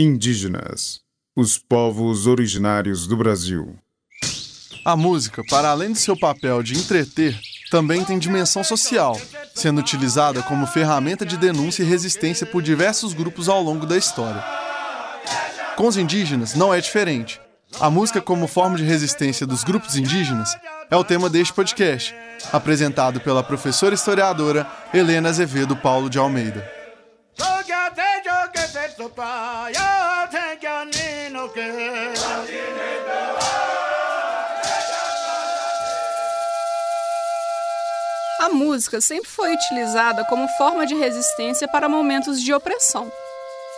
Indígenas, os povos originários do Brasil. A música, para além de seu papel de entreter, também tem dimensão social, sendo utilizada como ferramenta de denúncia e resistência por diversos grupos ao longo da história. Com os indígenas não é diferente. A música como forma de resistência dos grupos indígenas é o tema deste podcast, apresentado pela professora historiadora Helena Azevedo Paulo de Almeida. A música sempre foi utilizada como forma de resistência para momentos de opressão.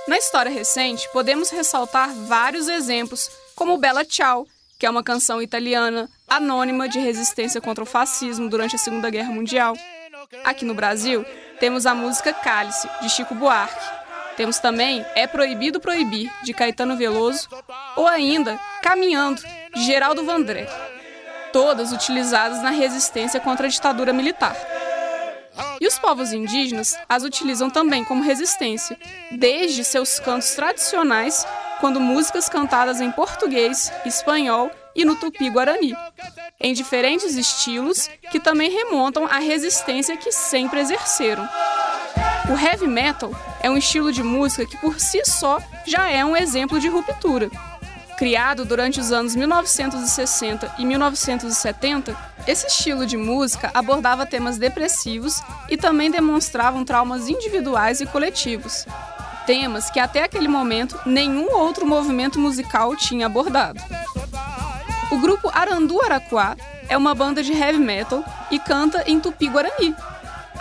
Na história recente, podemos ressaltar vários exemplos, como Bella Ciao, que é uma canção italiana anônima de resistência contra o fascismo durante a Segunda Guerra Mundial. Aqui no Brasil, temos a música Cálice, de Chico Buarque, temos também É Proibido Proibir, de Caetano Veloso, ou ainda Caminhando, de Geraldo Vandré. Todas utilizadas na resistência contra a ditadura militar. E os povos indígenas as utilizam também como resistência, desde seus cantos tradicionais, quando músicas cantadas em português, espanhol e no tupi-guarani, em diferentes estilos que também remontam à resistência que sempre exerceram. O heavy metal é um estilo de música que por si só já é um exemplo de ruptura. Criado durante os anos 1960 e 1970, esse estilo de música abordava temas depressivos e também demonstravam traumas individuais e coletivos. Temas que até aquele momento nenhum outro movimento musical tinha abordado. O grupo Arandu Araquá é uma banda de heavy metal e canta em tupi-guarani,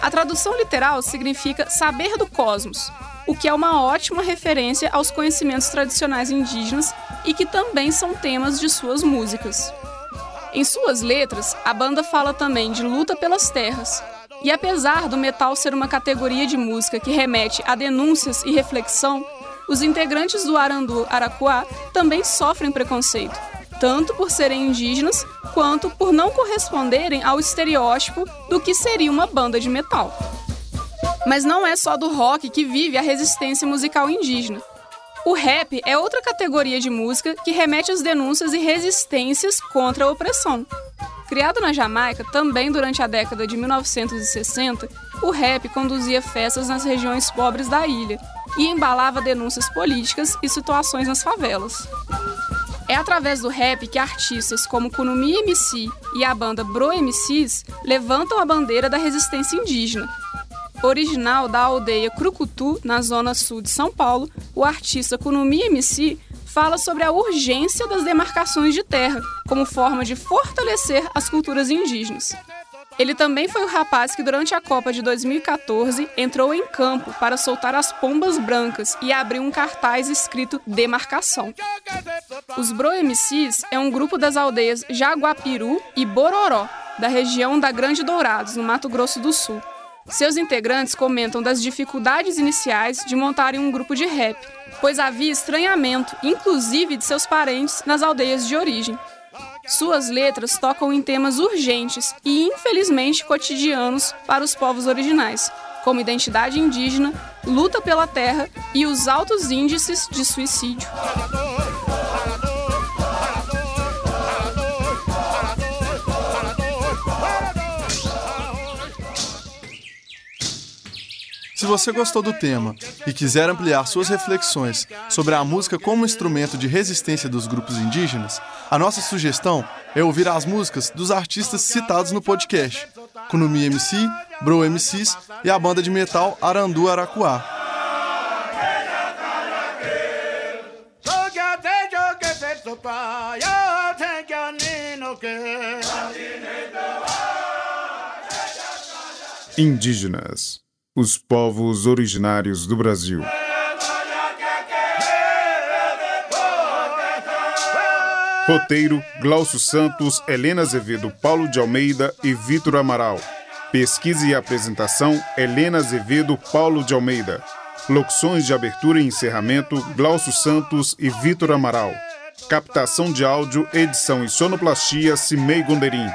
a tradução literal significa saber do cosmos, o que é uma ótima referência aos conhecimentos tradicionais indígenas e que também são temas de suas músicas. Em suas letras, a banda fala também de luta pelas terras. E apesar do metal ser uma categoria de música que remete a denúncias e reflexão, os integrantes do Arandu Araquá também sofrem preconceito, tanto por serem indígenas quanto por não corresponderem ao estereótipo do que seria uma banda de metal. Mas não é só do rock que vive a resistência musical indígena. O rap é outra categoria de música que remete às denúncias e resistências contra a opressão. Criado na Jamaica também durante a década de 1960, o rap conduzia festas nas regiões pobres da ilha e embalava denúncias políticas e situações nas favelas. É através do rap que artistas como Kunumi MC e a banda Bro MCs levantam a bandeira da resistência indígena. Original da aldeia Crucutu, na zona sul de São Paulo, o artista Kunumi MC fala sobre a urgência das demarcações de terra como forma de fortalecer as culturas indígenas. Ele também foi o rapaz que, durante a Copa de 2014, entrou em campo para soltar as pombas brancas e abriu um cartaz escrito Demarcação. Os Bro MCs é um grupo das aldeias Jaguapiru e Bororó, da região da Grande Dourados, no Mato Grosso do Sul. Seus integrantes comentam das dificuldades iniciais de montarem um grupo de rap, pois havia estranhamento, inclusive de seus parentes, nas aldeias de origem. Suas letras tocam em temas urgentes e, infelizmente, cotidianos para os povos originais, como identidade indígena, luta pela terra e os altos índices de suicídio. Se você gostou do tema e quiser ampliar suas reflexões sobre a música como instrumento de resistência dos grupos indígenas, a nossa sugestão é ouvir as músicas dos artistas citados no podcast: Kunumi MC, Bro MCs e a banda de metal Arandu Aracuá. Indígenas os povos originários do Brasil. Roteiro: Glaucio Santos, Helena Azevedo, Paulo de Almeida e Vitor Amaral. Pesquisa e apresentação: Helena Azevedo, Paulo de Almeida. Locuções de abertura e encerramento: Glaucio Santos e Vitor Amaral. Captação de áudio, edição e sonoplastia: Cimei Gonderim.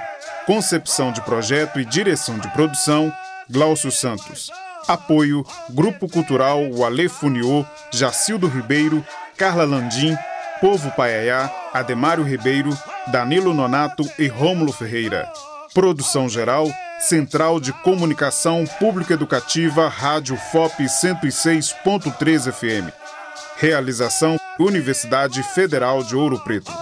Concepção de projeto e direção de produção: Glaucio Santos. Apoio Grupo Cultural Wale Funiô, Jacildo Ribeiro Carla Landim, Povo Paiaiá, Ademário Ribeiro, Danilo Nonato e Rômulo Ferreira. Produção geral, Central de Comunicação Público Educativa, Rádio FOP 106.3 FM. Realização Universidade Federal de Ouro Preto.